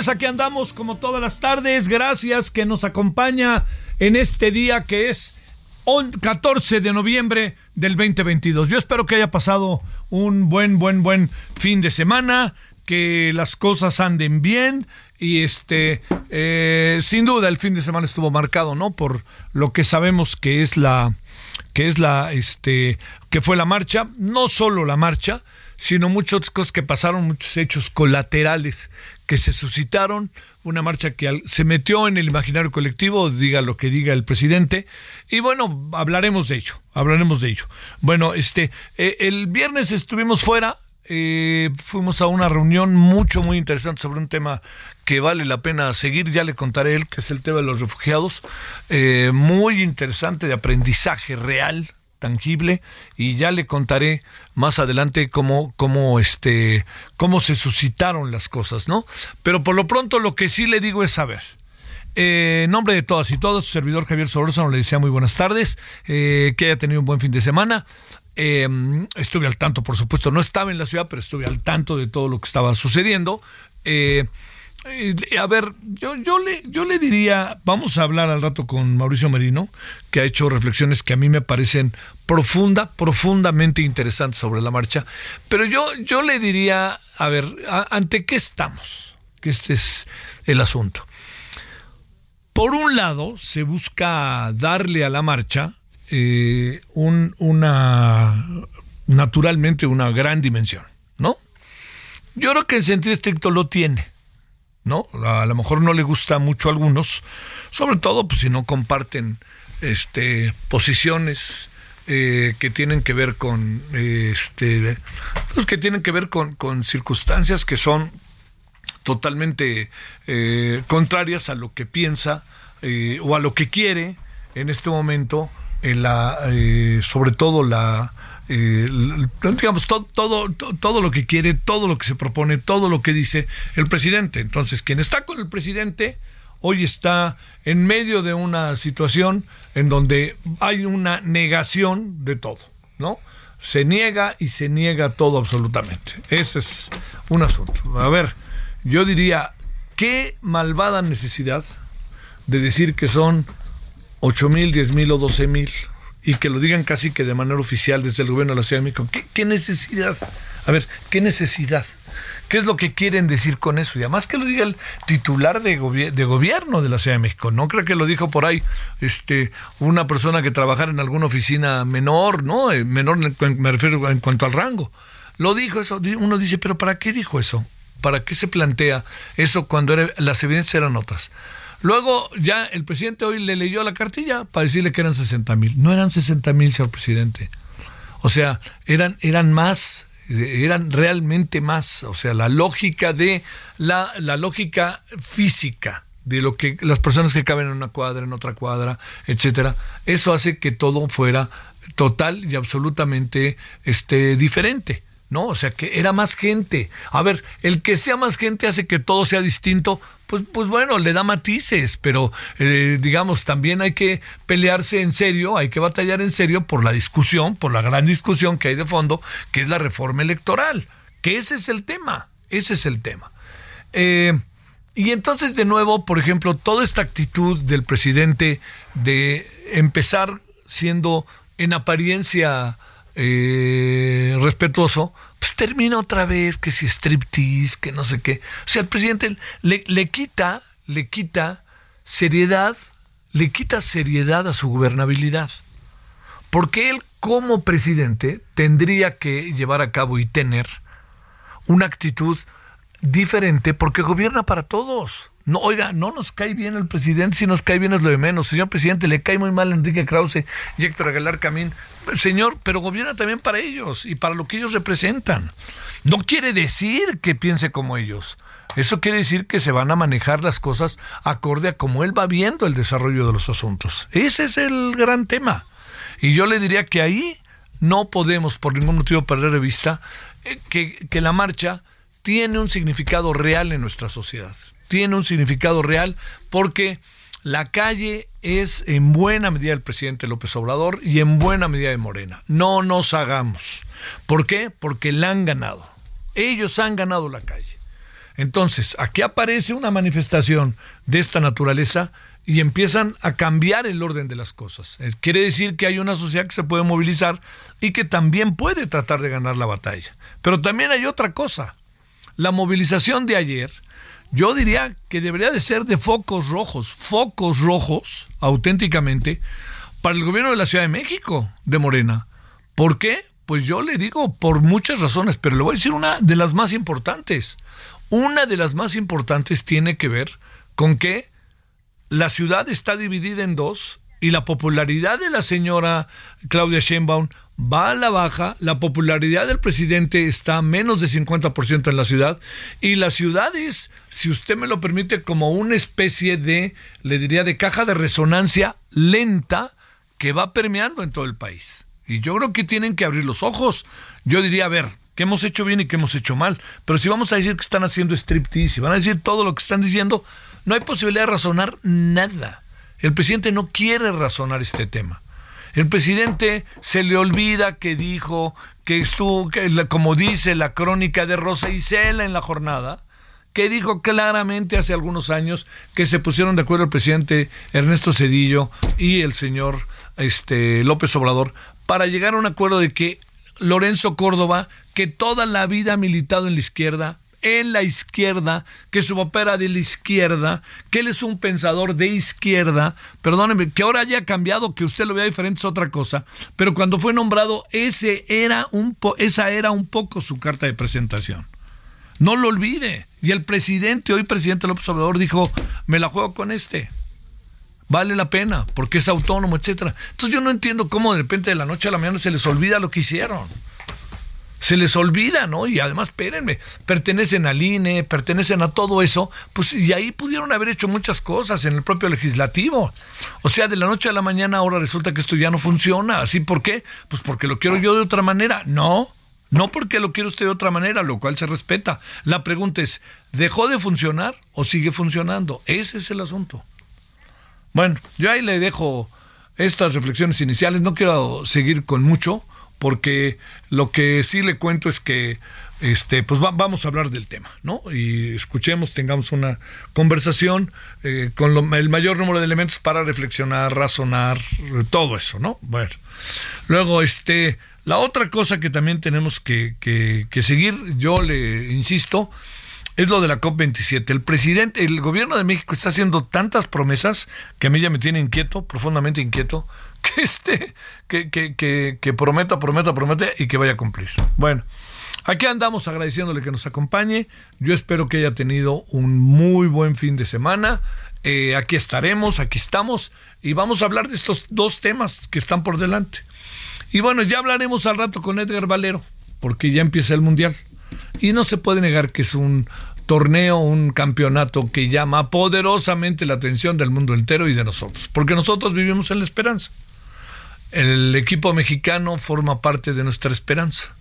Tardes, aquí andamos como todas las tardes. Gracias que nos acompaña en este día que es on- 14 de noviembre del 2022. Yo espero que haya pasado un buen, buen, buen fin de semana, que las cosas anden bien y este, eh, sin duda el fin de semana estuvo marcado, ¿no? Por lo que sabemos que es la, que es la, este, que fue la marcha, no solo la marcha, sino muchas cosas que pasaron, muchos hechos colaterales que se suscitaron, una marcha que se metió en el imaginario colectivo, diga lo que diga el presidente, y bueno, hablaremos de ello, hablaremos de ello. Bueno, este, eh, el viernes estuvimos fuera, eh, fuimos a una reunión mucho, muy interesante sobre un tema que vale la pena seguir, ya le contaré él, que es el tema de los refugiados, eh, muy interesante de aprendizaje real, tangible y ya le contaré más adelante cómo cómo este cómo se suscitaron las cosas, ¿no? Pero por lo pronto lo que sí le digo es saber. Eh, en nombre de todas y todos, su servidor Javier Solórzano le desea muy buenas tardes, eh, que haya tenido un buen fin de semana. Eh, estuve al tanto, por supuesto, no estaba en la ciudad, pero estuve al tanto de todo lo que estaba sucediendo. Eh, a ver, yo, yo, le, yo le diría, vamos a hablar al rato con Mauricio Merino, que ha hecho reflexiones que a mí me parecen profunda, profundamente interesantes sobre la marcha, pero yo, yo le diría, a ver, ¿ante qué estamos? Que este es el asunto. Por un lado, se busca darle a la marcha eh, un, una, naturalmente, una gran dimensión, ¿no? Yo creo que en sentido estricto lo tiene. ¿No? A lo mejor no le gusta mucho a algunos, sobre todo pues, si no comparten este, posiciones eh, que tienen que ver con, este, pues, que tienen que ver con, con circunstancias que son totalmente eh, contrarias a lo que piensa eh, o a lo que quiere en este momento, en la, sobre todo la, eh, digamos, to- todo, to- todo lo que quiere, todo lo que se propone, todo lo que dice el presidente. Entonces, quien está con el presidente hoy está en medio de una situación en donde hay una negación de todo, ¿no? Se niega y se niega todo absolutamente. Ese es un asunto. A ver, yo diría, qué malvada necesidad de decir que son 8 mil, 10 mil o 12 mil y que lo digan casi que de manera oficial desde el gobierno de la Ciudad de México. ¿Qué, necesidad? A ver, ¿qué necesidad? ¿Qué es lo que quieren decir con eso? Y además que lo diga el titular de, de gobierno de la Ciudad de México. No creo que lo dijo por ahí este, una persona que trabajara en alguna oficina menor, ¿no? Eh, Menor, me refiero en cuanto al rango. Lo dijo eso. Uno dice, ¿pero para qué dijo eso? ¿Para qué se plantea eso cuando era- las evidencias eran otras? Luego ya el presidente hoy le leyó la cartilla para decirle que eran 60 mil. No eran 60 mil, señor presidente. O sea, eran, eran más, eran realmente más. O sea, la lógica de la, la lógica física de lo que las personas que caben en una cuadra, en otra cuadra, etcétera, eso hace que todo fuera total y absolutamente este diferente. ¿No? O sea, que era más gente. A ver, el que sea más gente hace que todo sea distinto, pues, pues bueno, le da matices, pero eh, digamos, también hay que pelearse en serio, hay que batallar en serio por la discusión, por la gran discusión que hay de fondo, que es la reforma electoral, que ese es el tema, ese es el tema. Eh, y entonces, de nuevo, por ejemplo, toda esta actitud del presidente de empezar siendo en apariencia eh, respetuoso, pues termina otra vez que si striptease, que no sé qué. O sea, el presidente le, le quita, le quita seriedad, le quita seriedad a su gobernabilidad. Porque él como presidente tendría que llevar a cabo y tener una actitud diferente porque gobierna para todos. No, oiga, no nos cae bien el presidente, si nos cae bien es lo de menos. Señor presidente, le cae muy mal Enrique Krause y Héctor Aguilar Camín. Señor, pero gobierna también para ellos y para lo que ellos representan. No quiere decir que piense como ellos. Eso quiere decir que se van a manejar las cosas acorde a como él va viendo el desarrollo de los asuntos. Ese es el gran tema. Y yo le diría que ahí no podemos por ningún motivo perder de vista eh, que, que la marcha tiene un significado real en nuestra sociedad. Tiene un significado real porque la calle es en buena medida el presidente López Obrador y en buena medida de Morena. No nos hagamos. ¿Por qué? Porque la han ganado. Ellos han ganado la calle. Entonces, aquí aparece una manifestación de esta naturaleza y empiezan a cambiar el orden de las cosas. Eh, quiere decir que hay una sociedad que se puede movilizar y que también puede tratar de ganar la batalla. Pero también hay otra cosa la movilización de ayer, yo diría que debería de ser de focos rojos, focos rojos, auténticamente, para el gobierno de la Ciudad de México, de Morena. ¿Por qué? Pues yo le digo por muchas razones, pero le voy a decir una de las más importantes. Una de las más importantes tiene que ver con que la ciudad está dividida en dos y la popularidad de la señora Claudia Sheinbaum va a la baja, la popularidad del presidente está a menos de 50% en la ciudad y la ciudad es, si usted me lo permite, como una especie de, le diría, de caja de resonancia lenta que va permeando en todo el país. Y yo creo que tienen que abrir los ojos. Yo diría, a ver, ¿qué hemos hecho bien y qué hemos hecho mal? Pero si vamos a decir que están haciendo striptease, si van a decir todo lo que están diciendo, no hay posibilidad de razonar nada. El presidente no quiere razonar este tema. El presidente se le olvida que dijo que estuvo, como dice la crónica de Rosa Isela en la jornada, que dijo claramente hace algunos años que se pusieron de acuerdo el presidente Ernesto Cedillo y el señor este, López Obrador para llegar a un acuerdo de que Lorenzo Córdoba, que toda la vida ha militado en la izquierda, en la izquierda, que su papá era de la izquierda, que él es un pensador de izquierda, perdóneme, que ahora haya cambiado, que usted lo vea diferente es otra cosa, pero cuando fue nombrado ese era un esa era un poco su carta de presentación. No lo olvide. Y el presidente, hoy presidente López Obrador, dijo, me la juego con este. Vale la pena, porque es autónomo, etcétera. Entonces yo no entiendo cómo de repente de la noche a la mañana se les olvida lo que hicieron se les olvida, ¿no? Y además, espérenme, pertenecen al INE, pertenecen a todo eso, pues y ahí pudieron haber hecho muchas cosas en el propio legislativo. O sea, de la noche a la mañana ahora resulta que esto ya no funciona. ¿Así por qué? Pues porque lo quiero yo de otra manera. No, no porque lo quiero usted de otra manera, lo cual se respeta. La pregunta es, ¿dejó de funcionar o sigue funcionando? Ese es el asunto. Bueno, yo ahí le dejo estas reflexiones iniciales, no quiero seguir con mucho porque lo que sí le cuento es que este, pues vamos a hablar del tema, ¿no? Y escuchemos, tengamos una conversación eh, con el mayor número de elementos para reflexionar, razonar, todo eso, ¿no? Bueno, luego, este, la otra cosa que también tenemos que, que, que seguir, yo le insisto, es lo de la COP27. El presidente, el gobierno de México está haciendo tantas promesas que a mí ya me tiene inquieto, profundamente inquieto, que esté, que, que, que, prometa, prometa, promete y que vaya a cumplir. Bueno, aquí andamos agradeciéndole que nos acompañe. Yo espero que haya tenido un muy buen fin de semana. eh, aquí estaremos, aquí estamos y vamos a hablar de estos dos temas que están por delante. Y bueno, ya hablaremos al rato con Edgar Valero, porque ya empieza el Mundial. Y no se puede negar que es un torneo, un campeonato que llama poderosamente la atención del mundo entero y de nosotros, porque nosotros vivimos en la esperanza. El equipo mexicano forma parte de nuestra esperanza.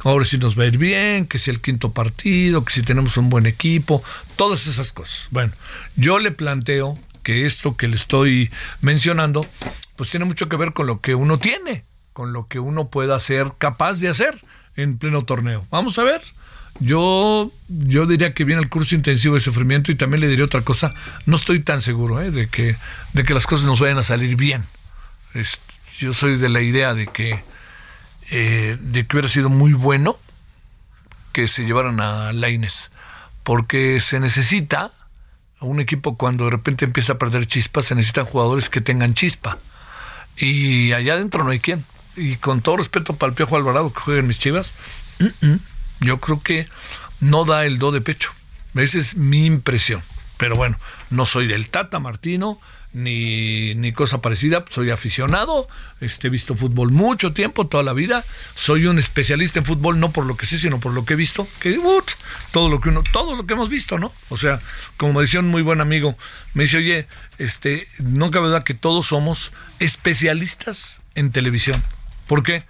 Ahora si nos va a ir bien, que si el quinto partido, que si tenemos un buen equipo, todas esas cosas. Bueno, yo le planteo que esto que le estoy mencionando, pues tiene mucho que ver con lo que uno tiene, con lo que uno pueda ser capaz de hacer en pleno torneo. Vamos a ver. Yo, yo diría que viene el curso intensivo de sufrimiento y también le diría otra cosa. No estoy tan seguro ¿eh? de, que, de que las cosas nos vayan a salir bien. yo soy de la idea de que, eh, de que hubiera sido muy bueno que se llevaran a Laines, porque se necesita a un equipo cuando de repente empieza a perder chispas, se necesitan jugadores que tengan chispa. Y allá adentro no hay quien. Y con todo respeto para el Piojo Alvarado que juega en mis chivas, yo creo que no da el do de pecho. Esa es mi impresión. Pero bueno, no soy del Tata Martino, ni, ni cosa parecida. Soy aficionado, este, he visto fútbol mucho tiempo, toda la vida. Soy un especialista en fútbol, no por lo que sé, sino por lo que he visto. Que todo lo que uno, todo lo que hemos visto, ¿no? O sea, como me decía un muy buen amigo, me dice, oye, este, no cabe duda que todos somos especialistas en televisión. ¿Por qué?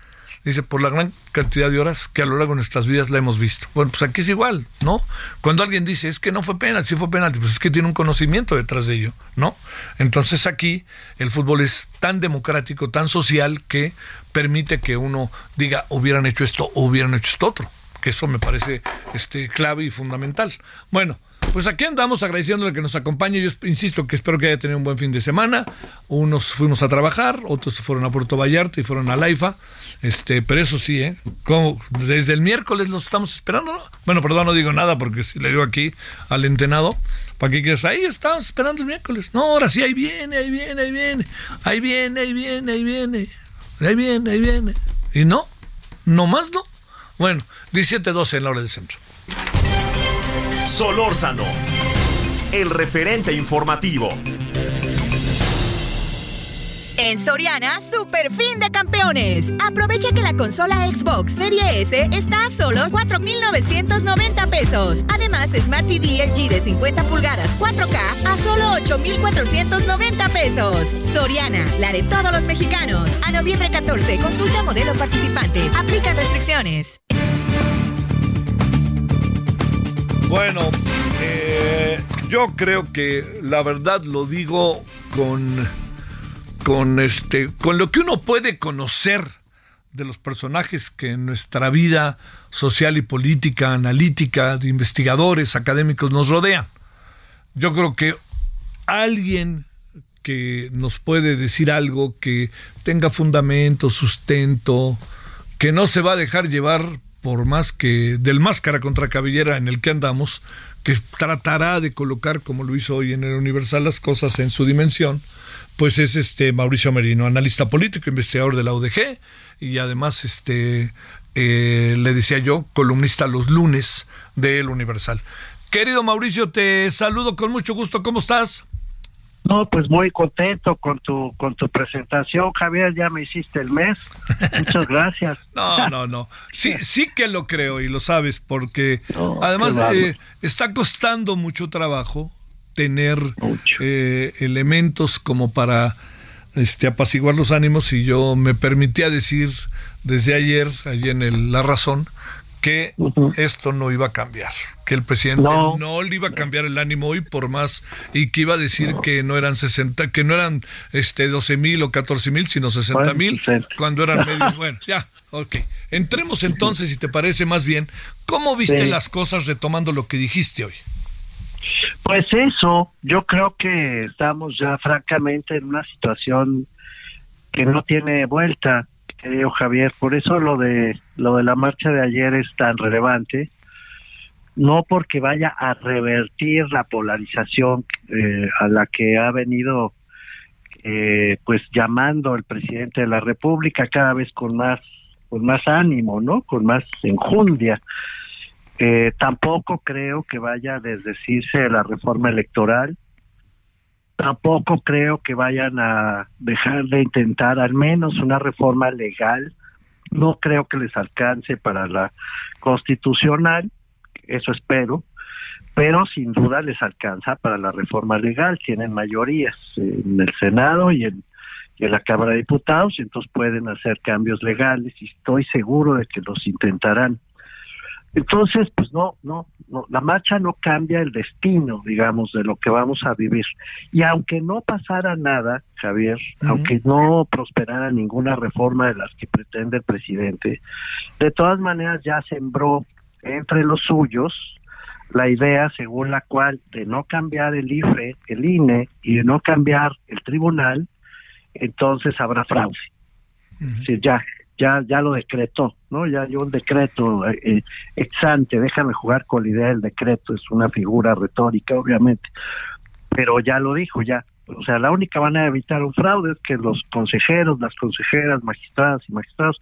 Dice, por la gran cantidad de horas que a lo largo de nuestras vidas la hemos visto. Bueno, pues aquí es igual, ¿no? Cuando alguien dice, es que no fue penalti, sí fue penalti, pues es que tiene un conocimiento detrás de ello, ¿no? Entonces aquí el fútbol es tan democrático, tan social, que permite que uno diga, hubieran hecho esto o hubieran hecho esto otro. Que eso me parece este, clave y fundamental. Bueno, pues aquí andamos agradeciéndole que nos acompañe. Yo insisto que espero que haya tenido un buen fin de semana. Unos fuimos a trabajar, otros fueron a Puerto Vallarta y fueron a Laifa. Este, pero eso sí, ¿eh? Como desde el miércoles los estamos esperando, ¿no? Bueno, perdón, no digo nada porque si le digo aquí al entenado, ¿para qué quieres? Ahí estamos esperando el miércoles. No, ahora sí, ahí viene, ahí viene, ahí viene. Ahí viene, ahí viene, ahí viene. Ahí viene, ahí viene. Y no, no más no. Bueno, 17-12 en la hora del centro. Solórzano, el referente informativo. En Soriana, super fin de campeones. Aprovecha que la consola Xbox Serie S está a solo 4,990 pesos. Además, Smart TV LG de 50 pulgadas 4K a solo 8,490 pesos. Soriana, la de todos los mexicanos. A noviembre 14, consulta modelo participante. Aplica restricciones. Bueno, eh, yo creo que la verdad lo digo con con este con lo que uno puede conocer de los personajes que en nuestra vida social y política, analítica, de investigadores, académicos nos rodean. Yo creo que alguien que nos puede decir algo que tenga fundamento, sustento, que no se va a dejar llevar por más que del máscara contra cabellera en el que andamos, que tratará de colocar, como lo hizo hoy en el Universal, las cosas en su dimensión, pues es este Mauricio Merino, analista político, investigador de la UDG y además este eh, le decía yo, columnista los lunes del Universal. Querido Mauricio, te saludo con mucho gusto. ¿Cómo estás? No, pues muy contento con tu con tu presentación, Javier, ya me hiciste el mes. Muchas gracias. no, no, no. Sí, sí que lo creo y lo sabes porque además eh, está costando mucho trabajo tener eh, elementos como para este, apaciguar los ánimos y yo me permitía decir desde ayer, allí en el La Razón, que esto no iba a cambiar, que el presidente no. le iba a cambiar el ánimo hoy por más y que iba a decir que no eran 60, que no eran este 12 mil o 14 mil, sino 60 mil cuando eran medio, bueno, ya, ok. Entremos entonces, si te parece más bien, ¿cómo viste las cosas retomando lo que dijiste hoy? Pues eso, yo creo que estamos ya francamente en una situación que no tiene vuelta, querido Javier, por eso lo de lo de la marcha de ayer es tan relevante, no porque vaya a revertir la polarización eh, a la que ha venido eh, pues llamando el presidente de la República cada vez con más con más ánimo, ¿no? Con más enjundia. Eh, tampoco creo que vaya a desdecirse de la reforma electoral. Tampoco creo que vayan a dejar de intentar al menos una reforma legal. No creo que les alcance para la constitucional, eso espero, pero sin duda les alcanza para la reforma legal. Tienen mayorías en el Senado y en, la Cámara de Diputados, y entonces pueden hacer cambios legales y estoy seguro de que los intentarán. Entonces, pues no, no, no, la marcha no cambia el destino, digamos, de lo que vamos a vivir. Y aunque no pasara nada, Javier, aunque no prosperara ninguna reforma de las que pretende el presidente, de todas maneras ya sembró entre los suyos la idea según la cual de no cambiar el IFE, el INE y de no cambiar el tribunal, entonces habrá fraude. ya ya ya lo decretó, ¿no? Ya hay un decreto eh, eh, ex ante, déjame jugar con la idea del decreto, es una figura retórica, obviamente, pero ya lo dijo, ya. O sea, la única manera de evitar un fraude es que los consejeros, las consejeras, magistradas y magistrados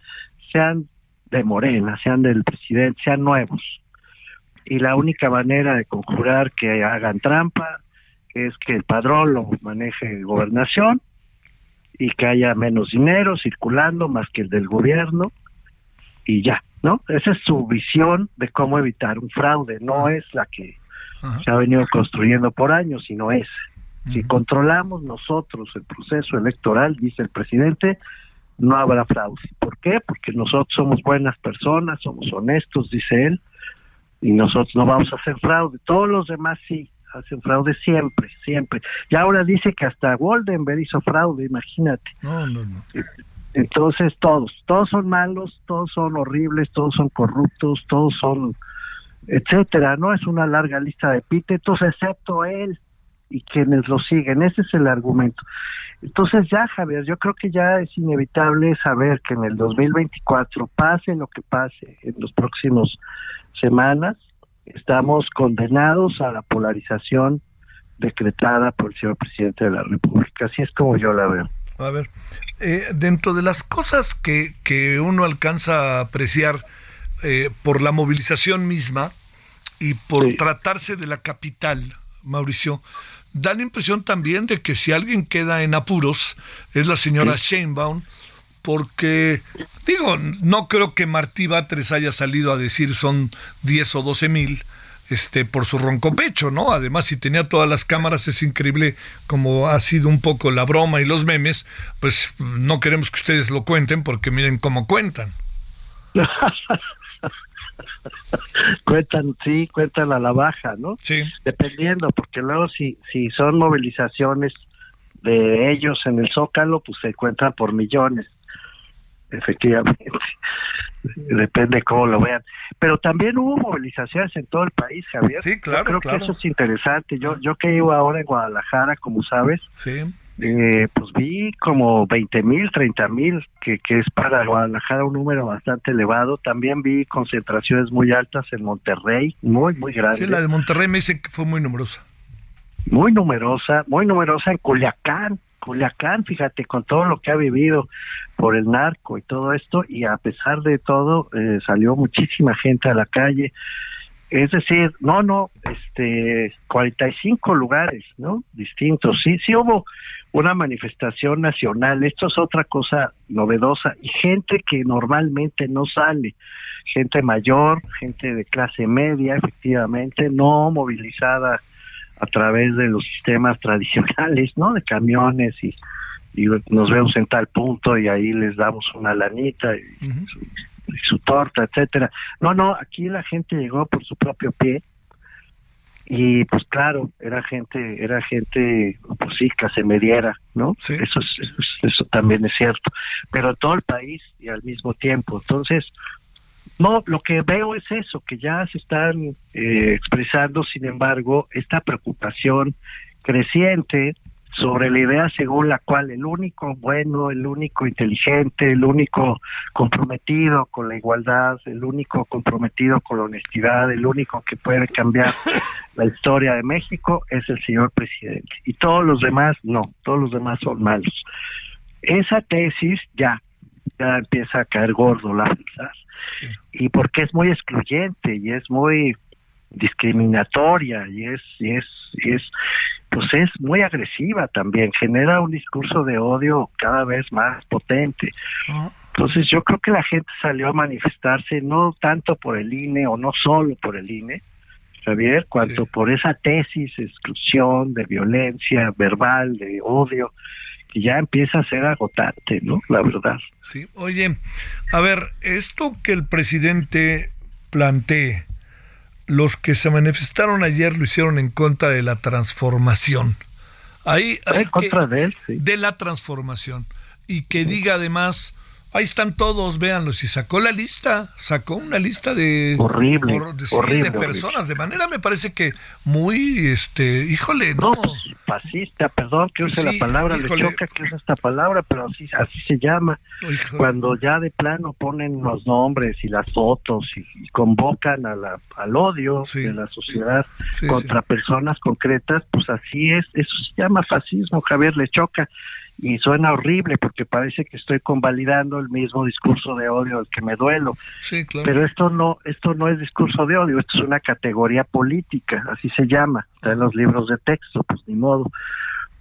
sean de Morena, sean del presidente, sean nuevos. Y la única manera de conjurar que hagan trampa es que el padrón lo maneje gobernación y que haya menos dinero circulando más que el del gobierno y ya, ¿no? Esa es su visión de cómo evitar un fraude, no es la que se ha venido construyendo por años, sino es. Si controlamos nosotros el proceso electoral, dice el presidente, no habrá fraude. ¿Por qué? Porque nosotros somos buenas personas, somos honestos, dice él, y nosotros no vamos a hacer fraude. Todos los demás sí hacen fraude siempre, siempre. Y ahora dice que hasta Goldenberg hizo fraude, imagínate. No, no, no. Entonces todos, todos son malos, todos son horribles, todos son corruptos, todos son, etcétera, ¿no? Es una larga lista de epítetos, excepto él y quienes lo siguen. Ese es el argumento. Entonces ya, Javier, yo creo que ya es inevitable saber que en el 2024, pase lo que pase en los próximos semanas, estamos condenados a la polarización decretada por el señor presidente de la República. Así es como yo la veo. A ver, eh, dentro de las cosas que, que uno alcanza a apreciar eh, por la movilización misma y por tratarse de la capital, Mauricio, da la impresión también de que si alguien queda en apuros es la señora Sheinbaum, porque, digo, no creo que Martí Batres haya salido a decir son 10 o 12 mil este, por su ronco pecho, ¿no? Además, si tenía todas las cámaras, es increíble como ha sido un poco la broma y los memes, pues no queremos que ustedes lo cuenten porque miren cómo cuentan. cuentan, sí, cuentan a la baja, ¿no? Sí. Dependiendo, porque luego si, si son movilizaciones de ellos en el Zócalo, pues se cuentan por millones efectivamente. Depende cómo lo vean. Pero también hubo movilizaciones en todo el país, Javier. Sí, claro. creo que eso es interesante. Yo, yo que iba ahora en Guadalajara, como sabes, sí. eh, pues vi como 20 mil, 30 mil, que, que es para Guadalajara un número bastante elevado. También vi concentraciones muy altas en Monterrey, muy, muy grandes. Sí, la de Monterrey me dice que fue muy numerosa. Muy numerosa, muy numerosa en Culiacán. Culiacán, fíjate, con todo lo que ha vivido por el narco y todo esto, y a pesar de todo, eh, salió muchísima gente a la calle. Es decir, no, no, este, 45 lugares, ¿no? Distintos. Sí, sí hubo una manifestación nacional. Esto es otra cosa novedosa. Y gente que normalmente no sale. Gente mayor, gente de clase media, efectivamente, no movilizada a través de los sistemas tradicionales, ¿no? De camiones y, y nos vemos en tal punto y ahí les damos una lanita y, su, torta, etcétera. No, no, aquí la gente llegó por su propio pie y pues claro, era gente, era gente, pues sí, clase mediera, ¿no? Eso, eso, eso también es cierto, pero todo el país y al mismo tiempo. Entonces, no, lo que veo es eso, que ya se están eh, expresando, sin embargo, esta preocupación creciente sobre la idea según la cual el único bueno, el único inteligente, el único comprometido con la igualdad, el único comprometido con la honestidad, el único que puede cambiar la historia de México es el señor presidente. Y todos los demás no, todos los demás son malos. Esa tesis ya, ya empieza a caer gordo la verdad y porque es muy excluyente y es muy discriminatoria y es, y es, y es, pues es muy agresiva también, genera un discurso de odio cada vez más potente. Entonces yo creo que la gente salió a manifestarse no tanto por el INE o no solo por el INE, Javier, cuanto por esa tesis de exclusión, de violencia verbal, de odio, que ya empieza a ser agotante, ¿no? La verdad. Sí, oye, a ver, esto que el presidente plantee, los que se manifestaron ayer lo hicieron en contra de la transformación. Ahí, en contra de él, sí. De la transformación. Y que diga además Ahí están todos, véanlos. Y sacó la lista, sacó una lista de, horrible, de, personas. De manera me parece que muy, este, híjole, no. Pues, fascista, perdón que use la palabra, le choca que use esta palabra, pero así, así se llama. Cuando ya de plano ponen los nombres y las fotos y, convocan a la, al odio de la sociedad contra personas concretas, pues así es. Eso se llama fascismo, Javier, le choca y suena horrible porque parece que estoy convalidando el mismo discurso de odio al que me duelo. Sí, claro. Pero esto no, esto no es discurso de odio, esto es una categoría política, así se llama, está en los libros de texto, pues ni modo.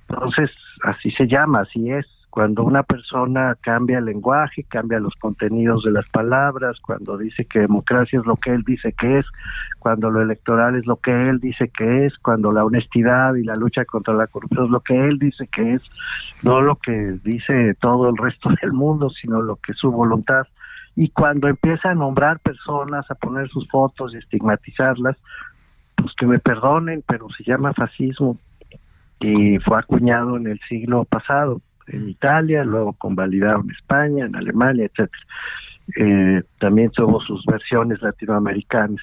Entonces, así se llama, así es cuando una persona cambia el lenguaje, cambia los contenidos de las palabras, cuando dice que democracia es lo que él dice que es, cuando lo electoral es lo que él dice que es, cuando la honestidad y la lucha contra la corrupción es lo que él dice que es, no lo que dice todo el resto del mundo, sino lo que es su voluntad. Y cuando empieza a nombrar personas, a poner sus fotos y estigmatizarlas, pues que me perdonen, pero se llama fascismo y fue acuñado en el siglo pasado en Italia, luego convalidado en España, en Alemania, etcétera. Eh, también tuvo sus versiones latinoamericanas.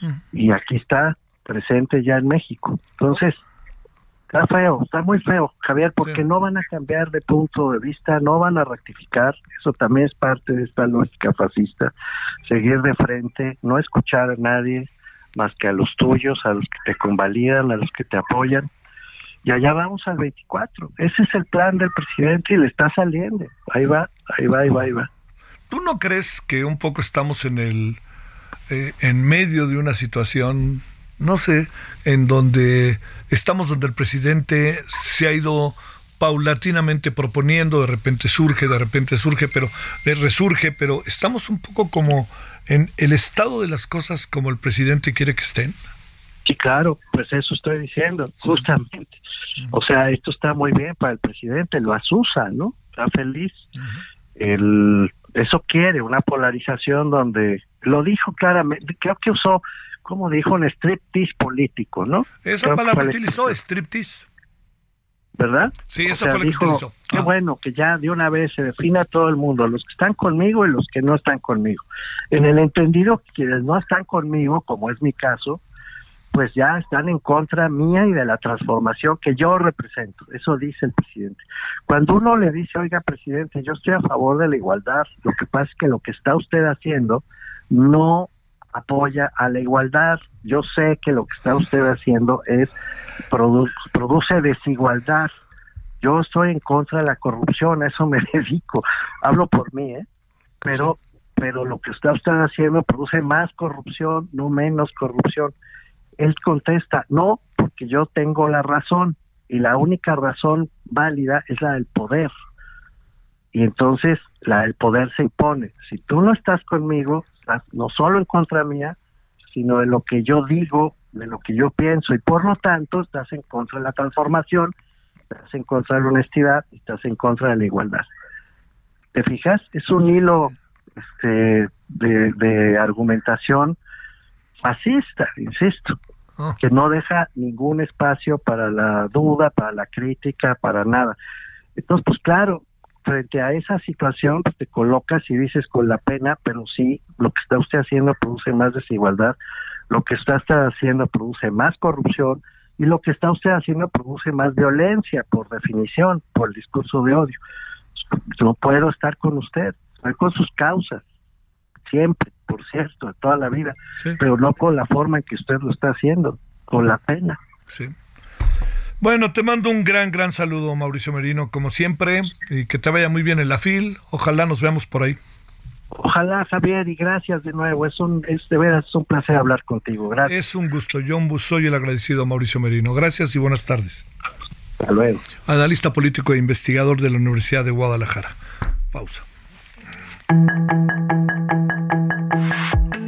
Mm. y aquí está presente ya en México. Entonces, está feo, está muy feo, Javier, porque no van a cambiar de punto de vista, no van a rectificar, eso también es parte de esta lógica fascista, seguir de frente, no escuchar a nadie más que a los tuyos, a los que te convalidan, a los que te apoyan, y allá vamos al 24. Ese es el plan del presidente y le está saliendo. Ahí va, ahí va, ahí va, ahí va. ¿Tú no crees que un poco estamos en el eh, en medio de una situación, no sé, en donde estamos donde el presidente se ha ido paulatinamente proponiendo, de repente surge, de repente surge, pero eh, resurge, pero estamos un poco como en el estado de las cosas como el presidente quiere que estén? Sí, claro, pues eso estoy diciendo, justamente. O sea, esto está muy bien para el presidente, lo asusa, ¿no? Está feliz. el, eso quiere, una polarización donde, lo dijo claramente, creo que usó, como dijo, un striptease político, ¿no? Esa palabra utilizó, striptease. ¿verdad? Sí, eso fue lo que utilizó. Qué bueno que ya de una vez se defina todo el mundo, los que están conmigo y los que no están conmigo. En el entendido que quienes no están conmigo, como es mi caso, pues ya están en contra mía y de la transformación que yo represento. Eso dice el presidente. Cuando uno le dice, oiga, presidente, yo estoy a favor de la igualdad, lo que pasa es que lo que está usted haciendo no apoya a la igualdad. Yo sé que lo que está usted haciendo es produce desigualdad. Yo estoy en contra de la corrupción, a eso me dedico. Hablo por mí, ¿eh? Pero pero lo que está usted haciendo produce más corrupción, no menos corrupción. Él contesta, no, porque yo tengo la razón y la única razón válida es la del poder. Y entonces la del poder se impone. Si tú no estás conmigo, estás no solo en contra mía, sino de lo que yo digo, de lo que yo pienso, y por lo tanto estás en contra de la transformación, estás en contra de la honestidad, estás en contra de la igualdad. ¿Te fijas? Es un hilo este, de, de argumentación fascista, insisto. Que no deja ningún espacio para la duda, para la crítica, para nada. Entonces, pues claro, frente a esa situación pues, te colocas y dices con la pena, pero sí, lo que está usted haciendo produce más desigualdad, lo que está usted haciendo produce más corrupción y lo que está usted haciendo produce más violencia, por definición, por el discurso de odio. No puedo estar con usted, estoy con sus causas, siempre, por cierto, de toda la vida, pero no con la forma en que usted lo está haciendo, con la pena. Sí. Bueno, te mando un gran, gran saludo, Mauricio Merino, como siempre, y que te vaya muy bien en la FIL. Ojalá nos veamos por ahí. Ojalá, Javier, y gracias de nuevo. Es un, es de veras un placer hablar contigo. Gracias. Es un gusto. Yo soy el agradecido Mauricio Merino. Gracias y buenas tardes. Hasta luego. Analista político e investigador de la Universidad de Guadalajara. Pausa.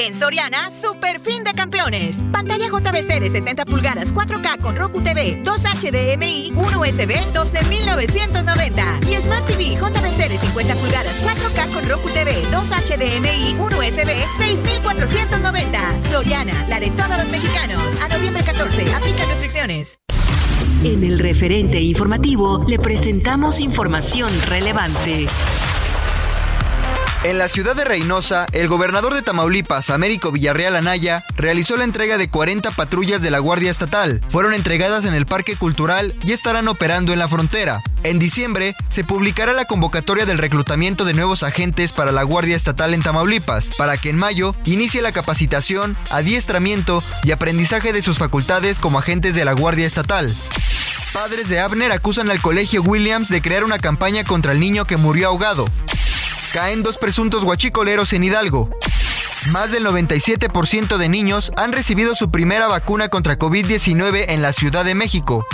En Soriana, super fin de campeones. Pantalla JBC de 70 pulgadas 4K con Roku TV, 2 HDMI, 1 USB, 12,990. Y Smart TV JBC de 50 pulgadas 4K con Roku TV, 2 HDMI, 1 USB, 6,490. Soriana, la de todos los mexicanos. A noviembre 14, aplica restricciones. En el referente informativo le presentamos información relevante. En la ciudad de Reynosa, el gobernador de Tamaulipas, Américo Villarreal Anaya, realizó la entrega de 40 patrullas de la Guardia Estatal. Fueron entregadas en el Parque Cultural y estarán operando en la frontera. En diciembre se publicará la convocatoria del reclutamiento de nuevos agentes para la Guardia Estatal en Tamaulipas, para que en mayo inicie la capacitación, adiestramiento y aprendizaje de sus facultades como agentes de la Guardia Estatal. Padres de Abner acusan al Colegio Williams de crear una campaña contra el niño que murió ahogado. Caen dos presuntos guachicoleros en Hidalgo. Más del 97% de niños han recibido su primera vacuna contra COVID-19 en la Ciudad de México.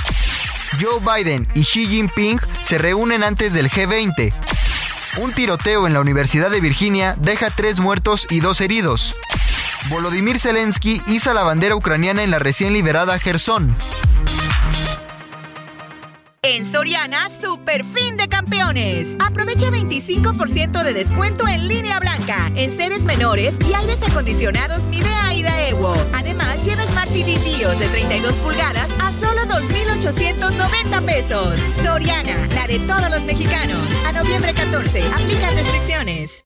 Joe Biden y Xi Jinping se reúnen antes del G20. Un tiroteo en la Universidad de Virginia deja tres muertos y dos heridos. Volodymyr Zelensky iza la bandera ucraniana en la recién liberada Gerson. En Soriana, super fin de campeones. Aprovecha 25% de descuento en línea blanca, en seres menores y aires acondicionados Midea y Evo. Además, lleva Smart TV BIOS de 32 pulgadas a solo 2,890 pesos. Soriana, la de todos los mexicanos. A noviembre 14, aplica restricciones.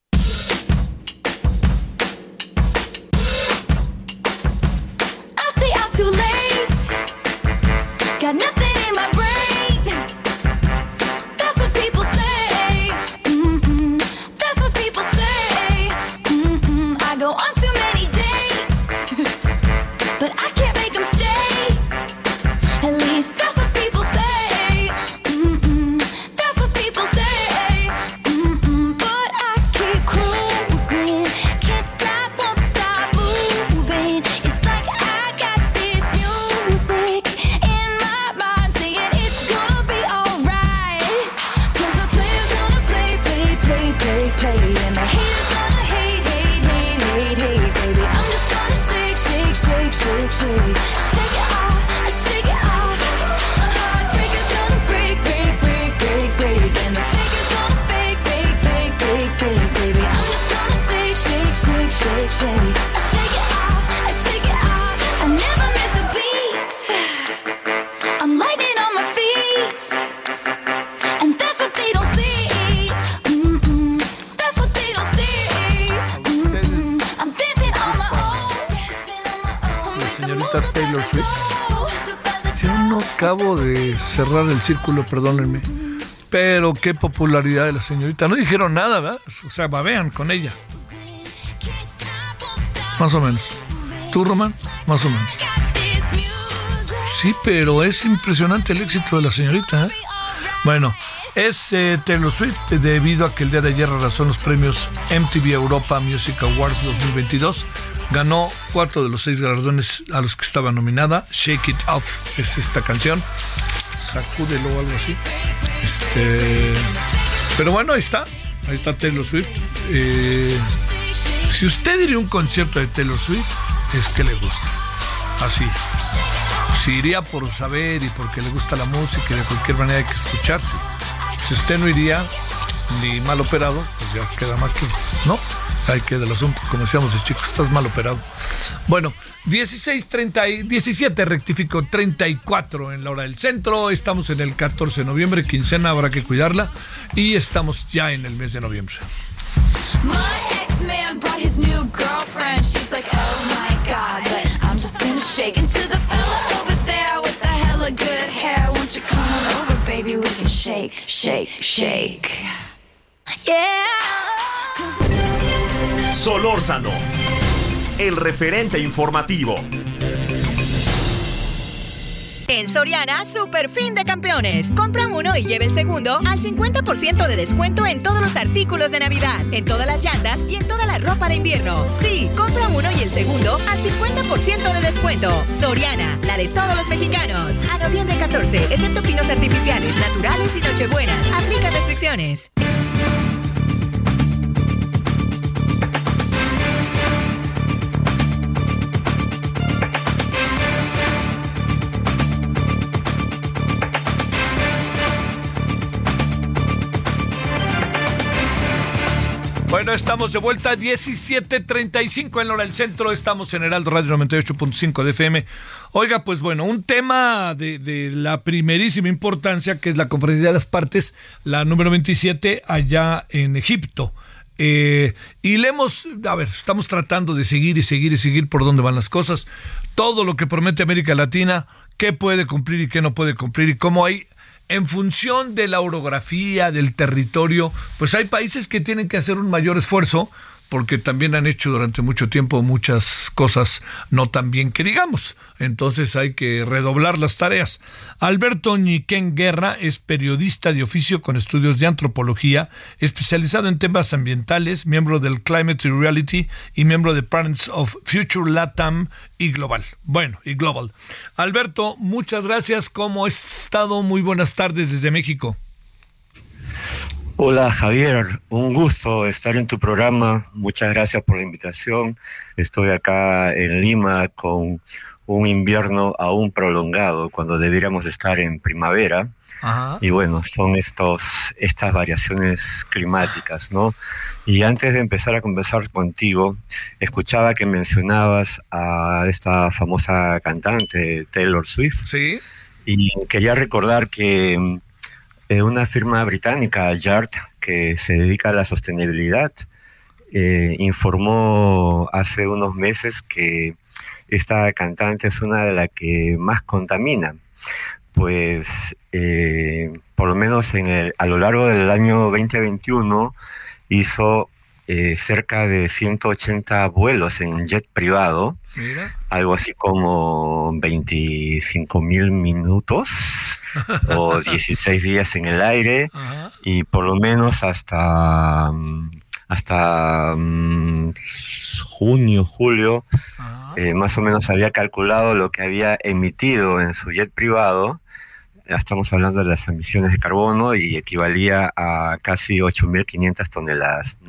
Moves Taylor Swift. Si no acabo de cerrar el círculo, perdónenme. Pero qué popularidad de la señorita. No dijeron nada, ¿verdad? O sea, babean con ella. Más o menos. ¿Tú, Román? Más o menos. Sí, pero es impresionante el éxito de la señorita. ¿eh? Bueno, es eh, Taylor Swift debido a que el día de ayer arrasó en los premios MTV Europa Music Awards 2022. Ganó cuatro de los seis galardones a los que estaba nominada. Shake It Off es esta canción. Sacúdelo o algo así. Este, pero bueno, ahí está. ahí está Taylor Swift. Eh, si usted iría a un concierto de Taylor Swift, es que le gusta. Así. Si iría por saber y porque le gusta la música y de cualquier manera hay que escucharse. Si usted no iría, ni mal operado, pues ya queda más que. ¿No? Ahí queda el asunto. Como decíamos de chicos, estás mal operado. Bueno, 16, 30, y- 17, rectifico, 34 en la hora del centro. Estamos en el 14 de noviembre, quincena, habrá que cuidarla. Y estamos ya en el mes de noviembre. Oh shake, shake, shake. Yeah. Solórzano, el referente informativo. En Soriana, super fin de campeones. Compra uno y lleve el segundo al 50% de descuento en todos los artículos de Navidad, en todas las llantas y en toda la ropa de invierno. Sí, compra uno y el segundo al 50% de descuento. Soriana, la de todos los mexicanos. A noviembre 14, excepto pinos artificiales, naturales y nochebuenas. Aplica restricciones. Bueno, estamos de vuelta 17.35 en la hora del centro. Estamos en Heraldo Radio 98.5 de FM. Oiga, pues bueno, un tema de, de la primerísima importancia que es la conferencia de las partes, la número 27, allá en Egipto. Eh, y le hemos, a ver, estamos tratando de seguir y seguir y seguir por dónde van las cosas. Todo lo que promete América Latina, qué puede cumplir y qué no puede cumplir y cómo hay en función de la orografía, del territorio, pues hay países que tienen que hacer un mayor esfuerzo porque también han hecho durante mucho tiempo muchas cosas no tan bien que digamos. Entonces hay que redoblar las tareas. Alberto Ñiquén Guerra es periodista de oficio con estudios de antropología, especializado en temas ambientales, miembro del Climate Reality y miembro de Parents of Future Latam y Global. Bueno, y Global. Alberto, muchas gracias. ¿Cómo has estado? Muy buenas tardes desde México. Hola Javier, un gusto estar en tu programa. Muchas gracias por la invitación. Estoy acá en Lima con un invierno aún prolongado cuando deberíamos estar en primavera. Ajá. Y bueno, son estos, estas variaciones climáticas, ¿no? Y antes de empezar a conversar contigo, escuchaba que mencionabas a esta famosa cantante Taylor Swift. Sí. Y quería recordar que una firma británica, Yard, que se dedica a la sostenibilidad, eh, informó hace unos meses que esta cantante es una de las que más contamina. Pues eh, por lo menos en el, a lo largo del año 2021 hizo eh, cerca de 180 vuelos en jet privado Mira. algo así como 25 mil minutos o 16 días en el aire Ajá. y por lo menos hasta mm, hasta mm, junio, julio, eh, más o menos había calculado lo que había emitido en su jet privado. Ya estamos hablando de las emisiones de carbono y equivalía a casi 8.500 toneladas.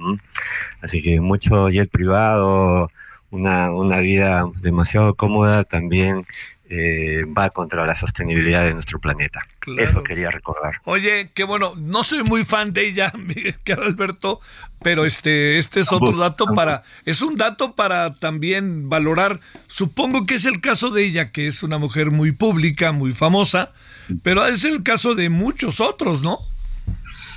Así que mucho jet privado, una, una vida demasiado cómoda también eh, va contra la sostenibilidad de nuestro planeta. Claro. Eso quería recordar. Oye, qué bueno, no soy muy fan de ella, Miguel Alberto, pero este, este es otro dato para, es un dato para también valorar. Supongo que es el caso de ella, que es una mujer muy pública, muy famosa, pero es el caso de muchos otros, ¿no?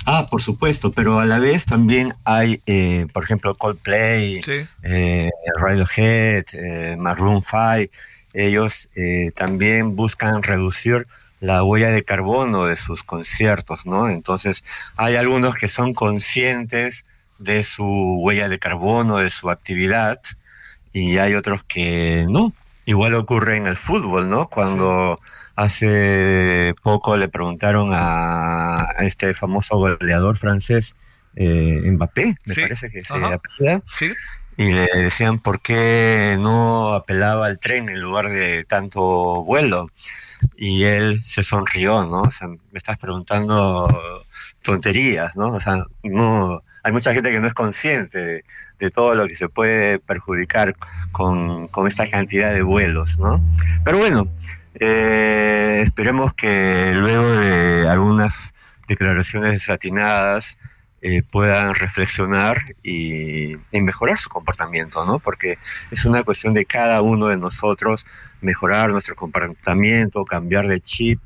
Ah, por supuesto, pero a la vez también hay, eh, por ejemplo, Coldplay, Sí. eh, Radiohead, eh, Maroon 5, ellos eh, también buscan reducir la huella de carbono de sus conciertos, ¿no? Entonces, hay algunos que son conscientes de su huella de carbono, de su actividad, y hay otros que no. Igual ocurre en el fútbol, ¿no? Cuando hace poco le preguntaron a, este famoso goleador francés, eh, Mbappé, me Sí. parece que se apellida, Sí. y le decían por qué no apelaba al tren en lugar de tanto vuelo. Y él se sonrió, ¿no? O sea, me estás preguntando tonterías, ¿no? O sea, no, hay mucha gente que no es consciente de, todo lo que se puede perjudicar con, con esta cantidad de vuelos, ¿no? Pero bueno, eh, esperemos que luego de algunas declaraciones desatinadas eh, puedan reflexionar y mejorar su comportamiento, ¿no? Porque es una cuestión de cada uno de nosotros mejorar nuestro comportamiento, cambiar de chip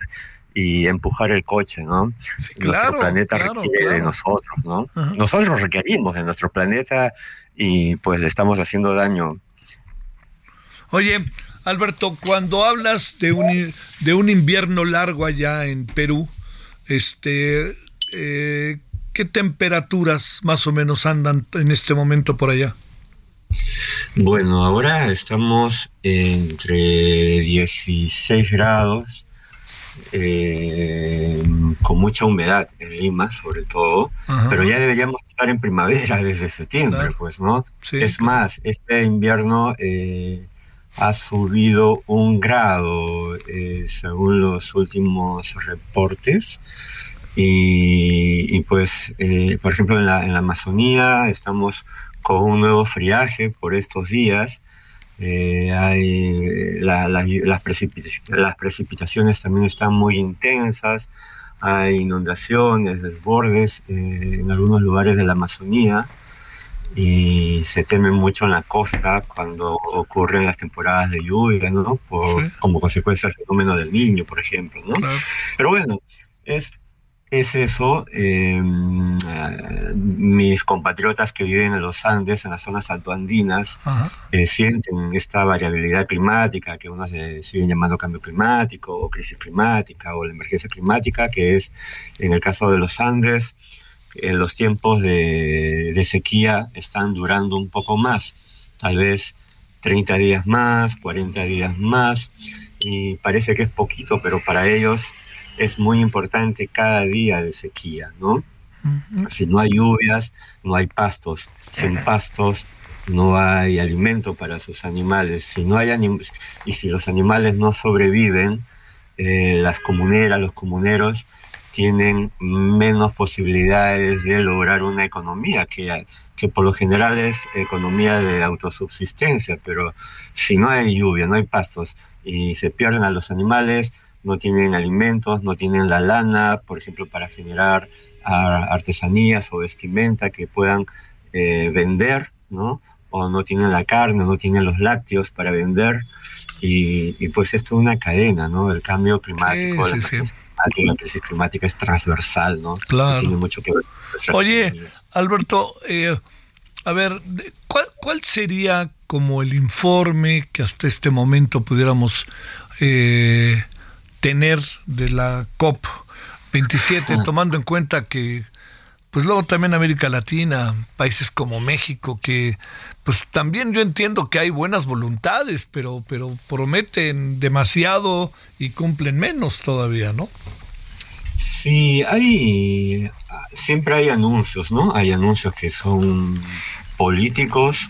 y empujar el coche, ¿no? claro, nuestro planeta claro, requiere de nosotros, ¿no? Ajá. Nosotros requerimos de nuestro planeta y pues le estamos haciendo daño. Oye, Alberto, cuando hablas de un, de un invierno largo allá en Perú, este, eh, ¿qué temperaturas más o menos andan en este momento por allá? Bueno, ahora estamos entre 16 grados, eh, con mucha humedad en Lima, sobre todo, Ajá. pero ya deberíamos estar en primavera desde septiembre, Claro. pues, ¿no? Sí, es claro. más, este invierno eh, ha subido un grado, eh, según los últimos reportes. Y, y pues, por ejemplo, en la, en la Amazonía estamos con un nuevo friaje por estos días. Eh, hay la- la- las, precipita- las precipitaciones también están muy intensas, hay inundaciones, desbordes eh, en algunos lugares de la Amazonía y se teme mucho en la costa cuando ocurren las temporadas de lluvia, ¿no? Por- Sí. Como consecuencia del fenómeno del niño, por ejemplo, ¿no? Claro. Pero bueno, es, es eso. eh, eh, mis compatriotas que viven en los Andes, en las zonas altoandinas, eh, sienten esta variabilidad climática que unos eh, siguen llamando cambio climático o crisis climática o la emergencia climática, que es en el caso de los Andes, los tiempos de, de sequía están durando un poco más, tal vez 30 días más, 40 días más, y parece que es poquito, pero para ellos es muy importante cada día de sequía, ¿no? Si no hay lluvias, no hay pastos. Sin pastos, no hay alimento para sus animales. Si no hay anim- y si los animales no sobreviven, eh, las comuneras, los comuneros tienen menos posibilidades de lograr una economía que, que por lo general es economía de autosubsistencia, pero si no hay lluvia, no hay pastos y se pierden a los animales, no tienen alimentos, no tienen la lana, por ejemplo, para generar artesanías o vestimenta que puedan eh, vender, ¿no? O no tienen la carne, no tienen los lácteos para vender. Y, y pues esto es una cadena, ¿no? El cambio climático, Sí, la, sí, sí. emergencia climática, la crisis climática es transversal, ¿no? Claro. Tiene mucho que ver con Oye, economías. Alberto, eh, a ver, ¿cuál, cuál sería como el informe que hasta este momento pudiéramos eh, tener de la COP 27, tomando en cuenta que, pues luego también América Latina, países como México, que pues también yo entiendo que hay buenas voluntades, pero, pero prometen demasiado y cumplen menos todavía, ¿no? Sí, hay, siempre hay anuncios, ¿no? Hay anuncios que son políticos,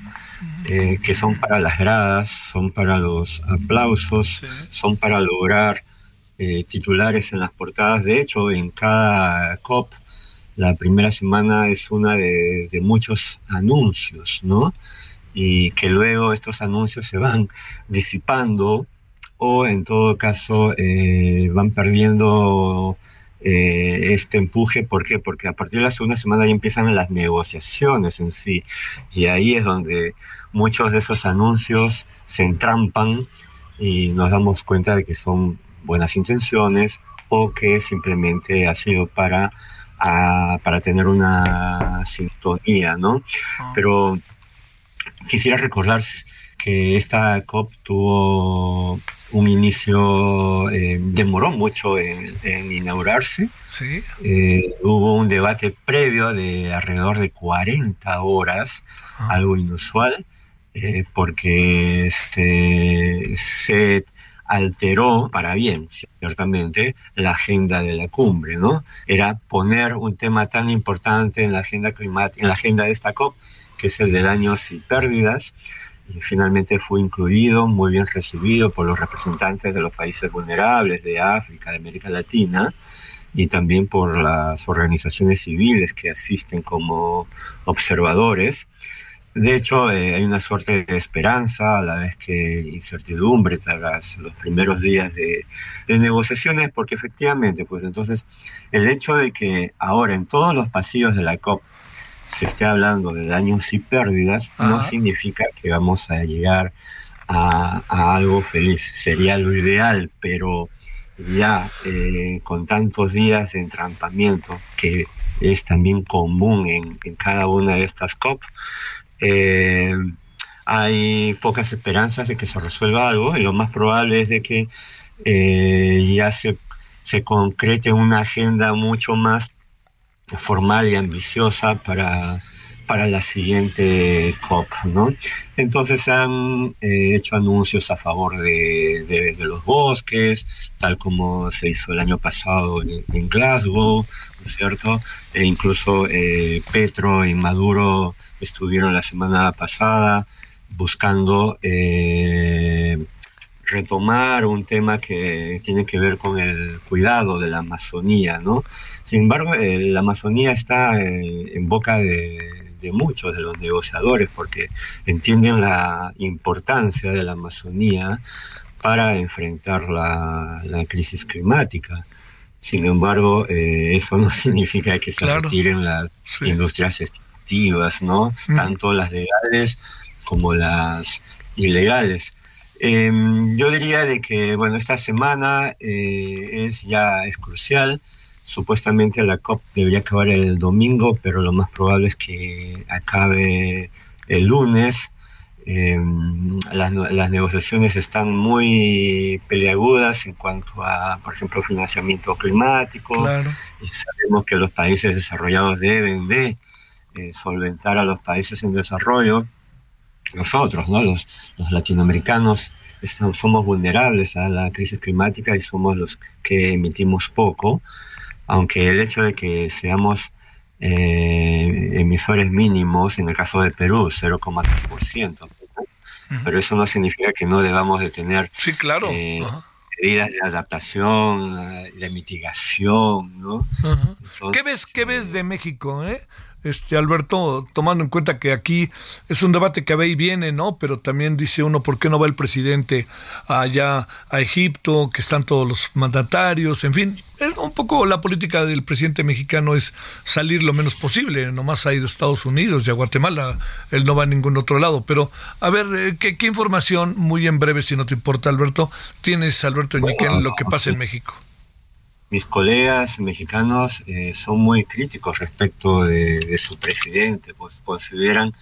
eh, que son para las gradas, son para los aplausos, son para lograr eh, titulares en las portadas. De hecho, en cada COP, la primera semana es una de, muchos anuncios, ¿no? Y que luego estos anuncios se van disipando o en todo caso eh, van perdiendo eh, este empuje. ¿Por qué? Porque a partir de la segunda semana ya empiezan las negociaciones en sí. Y ahí es donde muchos de esos anuncios se entrampan y nos damos cuenta de que son buenas intenciones o que simplemente ha sido para, ah, para tener una sintonía, ¿no? Pero quisiera recordar que esta COP tuvo un inicio, eh, demoró mucho en, en inaugurarse. Sí. Eh, hubo un debate previo de alrededor de 40 horas, algo inusual, eh, porque se, se alteró para bien, ciertamente, la agenda de la cumbre, ¿no? Era poner un tema tan importante en la agenda climática, en la agenda de esta COP, que es el de daños y pérdidas, y finalmente fue incluido, muy bien recibido por los representantes de los países vulnerables de África, de América Latina, y también por las organizaciones civiles que asisten como observadores. De hecho, eh, hay una suerte de esperanza a la vez que incertidumbre tras los primeros días de, de negociaciones, porque efectivamente, pues entonces el hecho de que ahora en todos los pasillos de la COP se esté hablando de daños y pérdidas, no significa que vamos a llegar a, a algo feliz. Sería lo ideal, pero ya eh, con tantos días de entrampamiento, que es también común en, en cada una de estas COP, eh, hay pocas esperanzas de que se resuelva algo y lo más probable es de que eh, ya se, se concrete una agenda mucho más formal y ambiciosa para, para la siguiente COP, ¿no? Entonces han eh, hecho anuncios a favor de, de- de los bosques, tal como se hizo el año pasado en, en Glasgow, ¿no es cierto? E incluso eh, Petro y Maduro estuvieron la semana pasada buscando eh, retomar un tema que tiene que ver con el cuidado de la Amazonía, ¿no? Sin embargo, eh, la Amazonía está eh, en boca de, de muchos de los negociadores porque entienden la importancia de la Amazonía para enfrentar la, la crisis climática. Sin embargo, eh, eso no significa que se Claro. retiren las Sí. industrias extractivas, ¿no? Mm. Tanto las legales como las ilegales. Eh, yo diría de que, bueno, esta semana eh, es ya es crucial. Supuestamente la COP debería acabar el domingo, pero lo más probable es que acabe el lunes. Eh, las, negociaciones están muy peleagudas en cuanto a, por ejemplo, financiamiento climático. Claro. Y sabemos que los países desarrollados deben de eh, solventar a los países en desarrollo. Nosotros, ¿no? los, los latinoamericanos, estamos- somos vulnerables a la crisis climática y somos los que emitimos poco, aunque el hecho de que seamos eh, emisores mínimos, en el caso del Perú, 0,3%, ¿no? pero eso no significa que no debamos de tener Sí, claro. eh, medidas de adaptación, eh, de mitigación, ¿no? ¿Qué ves, qué ves de México, eh? Este Alberto, tomando en cuenta que aquí es un debate que va y viene, ¿no? Pero también dice uno, ¿por qué no va el presidente allá a Egipto? Que están todos los mandatarios, en fin, es un poco la política del presidente mexicano es salir lo menos posible. Nomás ha ido a Estados Unidos y a Guatemala, él no va a ningún otro lado. Pero, a ver, eh, ¿qué, qué información, muy en breve, si no te importa, Alberto, tienes, Alberto Ñiquén, lo que pasa en México? Mis colegas mexicanos eh, son muy críticos respecto de, de su presidente, pues consideran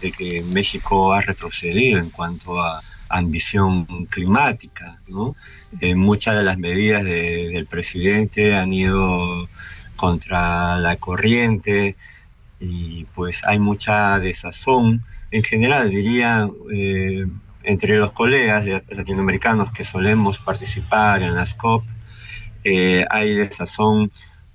de que México ha retrocedido en cuanto a ambición climática, ¿no? Eh, muchas de las medidas de- del presidente han ido contra la corriente y pues hay mucha desazón en general, diría, eh, entre los colegas latinoamericanos que solemos participar en las COP, eh, hay desazón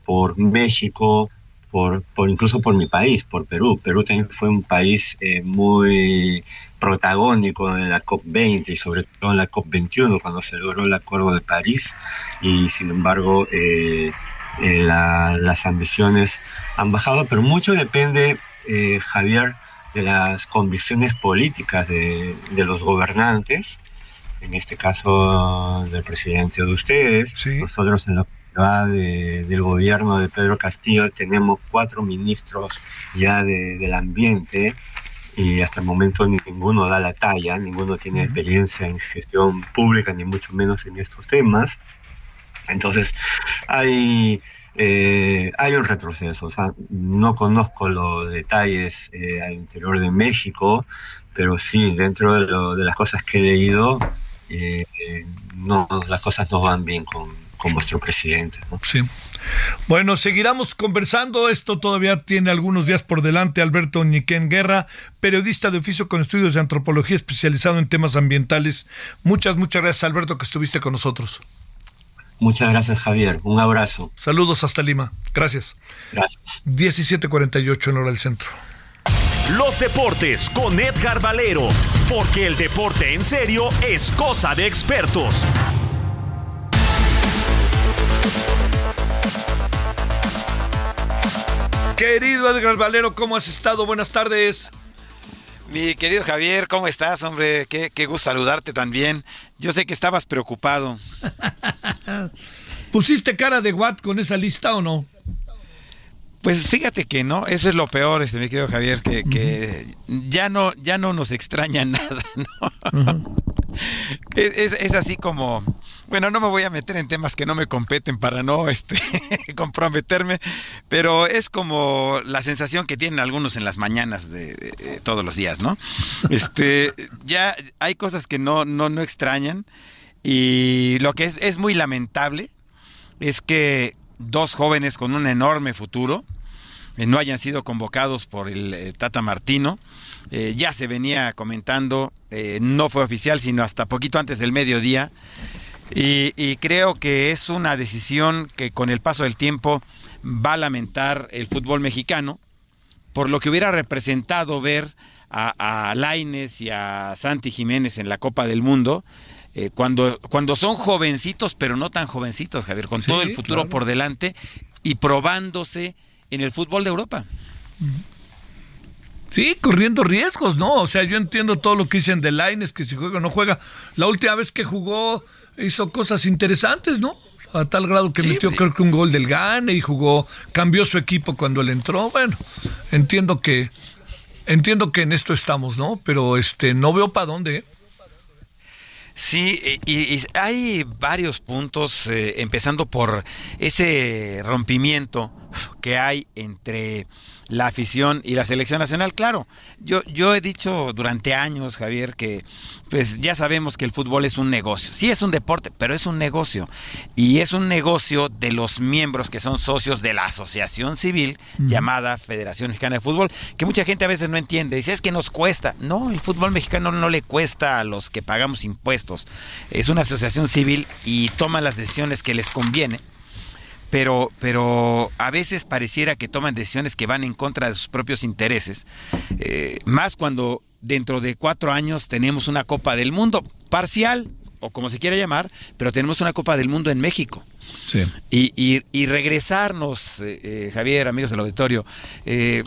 por México, por, incluso por mi país, por Perú. Perú también fue un país eh, muy protagónico en la COP20 y sobre todo en la COP21 cuando se logró el Acuerdo de París y sin embargo eh, la- las ambiciones han bajado, pero mucho depende, Javier, de las convicciones políticas de los gobernantes en este caso del presidente de ustedes. Sí. Nosotros en lo que va de- del gobierno de Pedro Castillo tenemos cuatro ministros ya de- del ambiente y hasta el momento ninguno da la talla, ninguno tiene experiencia en gestión pública, ni mucho menos en estos temas. Entonces, hay, eh, hay un retroceso. O sea, no conozco los detalles eh, al interior de México, pero sí, dentro de, lo- de las cosas que he leído, eh, no, las cosas no van bien con, con vuestro presidente. ¿no? Sí. Bueno, seguiremos conversando. Esto todavía tiene algunos días por delante. Alberto Ñiquén Guerra, periodista de oficio con estudios de antropología especializado en temas ambientales. Muchas, muchas gracias, Alberto, que estuviste con nosotros. Muchas gracias, Javier. Un abrazo. Saludos hasta Lima. Gracias. Gracias. 17:48 en hora del centro. Los deportes con Edgar Valero, porque el deporte en serio es cosa de expertos. Querido Edgar Valero, ¿cómo has estado? Buenas tardes. Mi querido Javier, ¿cómo estás, hombre? Qué, qué gusto saludarte también. Yo sé que estabas preocupado. ¿Pusiste cara de Watt con esa lista o no? Pues fíjate que no, eso es lo peor, este, mi querido Javier, que, que ya no, ya no nos extraña nada, ¿no? es, es- es así como, bueno, no me voy a meter en temas que no me competen para no este, comprometerme, pero es como la sensación que tienen algunos en las mañanas de, de- de todos los días, ¿no? Este, ya hay cosas que no, no, no extrañan y lo que es, es muy lamentable es que dos jóvenes con un enorme futuro eh, no hayan sido convocados por el eh, Tata Martino. Eh, ya se venía comentando, no fue oficial, sino hasta poquito antes del mediodía. Y, creo que es una decisión que con el paso del tiempo va a lamentar el fútbol mexicano, por lo que hubiera representado ver a, a y a Santi Jiménez en la Copa del Mundo, eh, cuando, cuando son jovencitos, pero no tan jovencitos, Javier, con Sí, todo el futuro claro. por delante y probándose en el fútbol de Europa. Sí, corriendo riesgos, ¿no? O sea, yo entiendo todo lo que dicen de Laines, que si juega o no juega. La última vez que jugó hizo cosas interesantes, ¿no? A tal grado que Sí, metió sí. creo que un gol del Gane y jugó, cambió su equipo cuando él entró. Bueno, entiendo que entiendo que en esto estamos, ¿no? Pero este no veo para dónde. ¿Eh? Sí, y, y hay varios puntos, eh, empezando por ese rompimiento que hay entre la afición y la selección nacional. Claro, yo, yo he dicho durante años, Javier, que pues ya sabemos que el fútbol es un negocio. Sí es un deporte, pero es un negocio. Y es un negocio de los miembros que son socios de la asociación civil llamada Federación Mexicana de Fútbol, que mucha gente a veces no entiende. Dice, es que nos cuesta. No, el fútbol mexicano no le cuesta a los que pagamos impuestos. Es una asociación civil y toma las decisiones que les conviene pero, pero a veces pareciera que toman decisiones que van en contra de sus propios intereses, eh, más cuando dentro de cuatro años tenemos una Copa del Mundo parcial, o como se quiera llamar, pero tenemos una Copa del Mundo en México. Sí. Y, y- y regresarnos, eh, eh, Javier, amigos del auditorio, eh,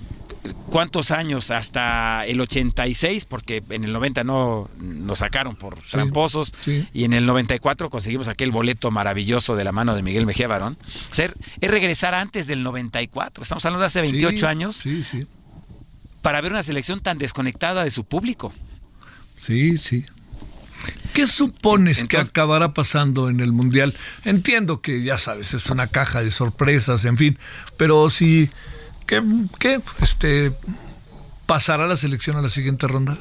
¿cuántos años? Hasta el 86, porque en el 90 no nos sacaron por tramposos, sí. y en el 94 conseguimos aquel boleto maravilloso de la mano de Miguel Mejía Barón. O sea, es regresar antes del 94, estamos hablando de hace 28 Sí, años, Sí, sí. para ver una selección tan desconectada de su público. Sí, sí. ¿Qué supones que acabará pasando en el Mundial? Entiendo que, ya sabes, es una caja de sorpresas, en fin, pero si... ¿Qué, qué este, pasará la selección a la siguiente ronda?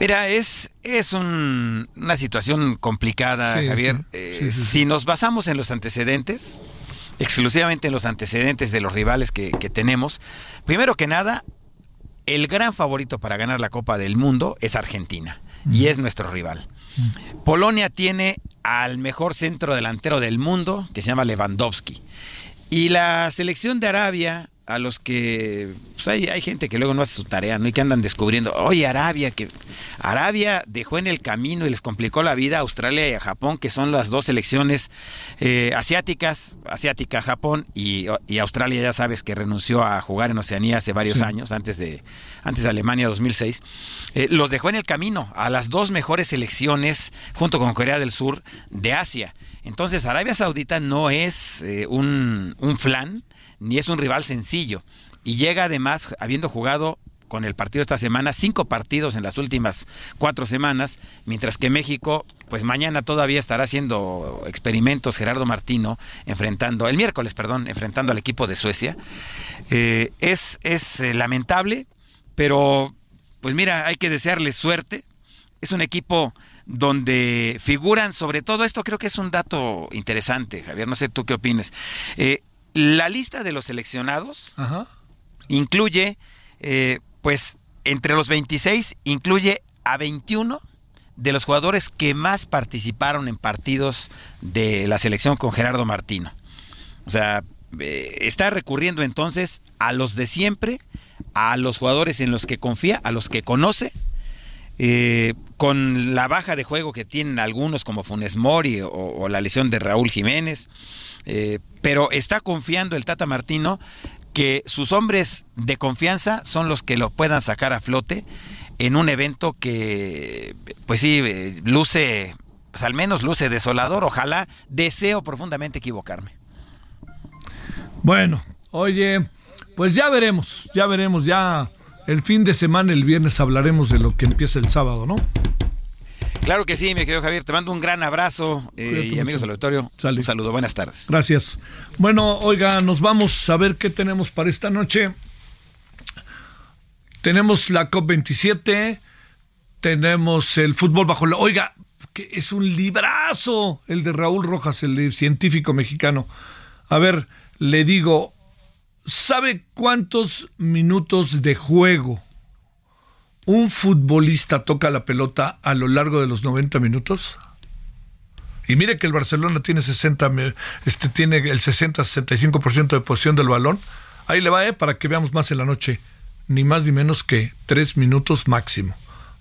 Mira, es, es un- una situación complicada, Sí, Javier. sí. Eh, Sí. Si nos basamos en los antecedentes, exclusivamente en los antecedentes de los rivales que, que tenemos, primero que nada, el gran favorito para ganar la Copa del Mundo es Argentina y es nuestro rival. Polonia tiene al mejor centro delantero del mundo, que se llama Lewandowski. Y la selección de Arabia, a los que pues hay, hay gente que luego no hace su tarea, ¿no? Y que andan descubriendo, oye, Arabia, que Arabia dejó en el camino y les complicó la vida a Australia y a Japón, que son las dos selecciones eh, asiáticas, asiática Japón y, y Australia, ya sabes que renunció a jugar en Oceanía hace varios Sí. años, antes de, antes de Alemania 2006. Eh, los dejó en el camino a las dos mejores selecciones, junto con Corea del Sur, de Asia. Entonces, Arabia Saudita no es eh, un, un flan, ni es un rival sencillo. Y llega además, habiendo jugado con el partido esta semana, cinco partidos en las últimas cuatro semanas, mientras que México, pues mañana todavía estará haciendo experimentos Gerardo Martino, enfrentando, el miércoles, perdón, enfrentando al equipo de Suecia. Eh, es es eh, lamentable, pero pues mira, hay que desearle suerte. Es un equipo donde figuran, sobre todo esto creo que es un dato interesante, Javier, no sé tú qué opines. Eh, la lista de los seleccionados Ajá. incluye, eh, pues, entre los 26, incluye a 21 de los jugadores que más participaron en partidos de la selección con Gerardo Martino. O sea, eh, está recurriendo entonces a los de siempre, a los jugadores en los que confía, a los que conoce, eh, con la baja de juego que tienen algunos como Funes Mori o, la lesión de Raúl Jiménez, eh, pero está confiando el Tata Martino que sus hombres de confianza son los que lo puedan sacar a flote en un evento que, pues sí, eh, luce, pues al menos luce desolador. Ojalá deseo profundamente equivocarme. Bueno, oye, pues ya veremos, ya veremos, ya el fin de semana, el viernes hablaremos de lo que empieza el sábado, ¿no? Claro que sí, mi querido Javier. Te mando un gran abrazo eh, y amigos del auditorio. Sale. Un saludo. Buenas tardes. Gracias. Bueno, oiga, nos vamos a ver qué tenemos para esta noche. Tenemos la COP27, tenemos el fútbol bajo la... Oiga, que es un librazo el de Raúl Rojas, el de científico mexicano. A ver, le digo, ¿sabe cuántos minutos de juego un futbolista toca la pelota a lo largo de los 90 minutos? Y mire que el Barcelona tiene 60, me- este, tiene el 60-65% de posición del balón. Ahí le va, eh, para que veamos más en la noche. Ni más ni menos que tres minutos máximo.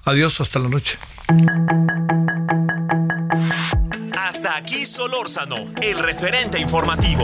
Adiós, hasta la noche. Hasta aquí Solórzano, el referente informativo.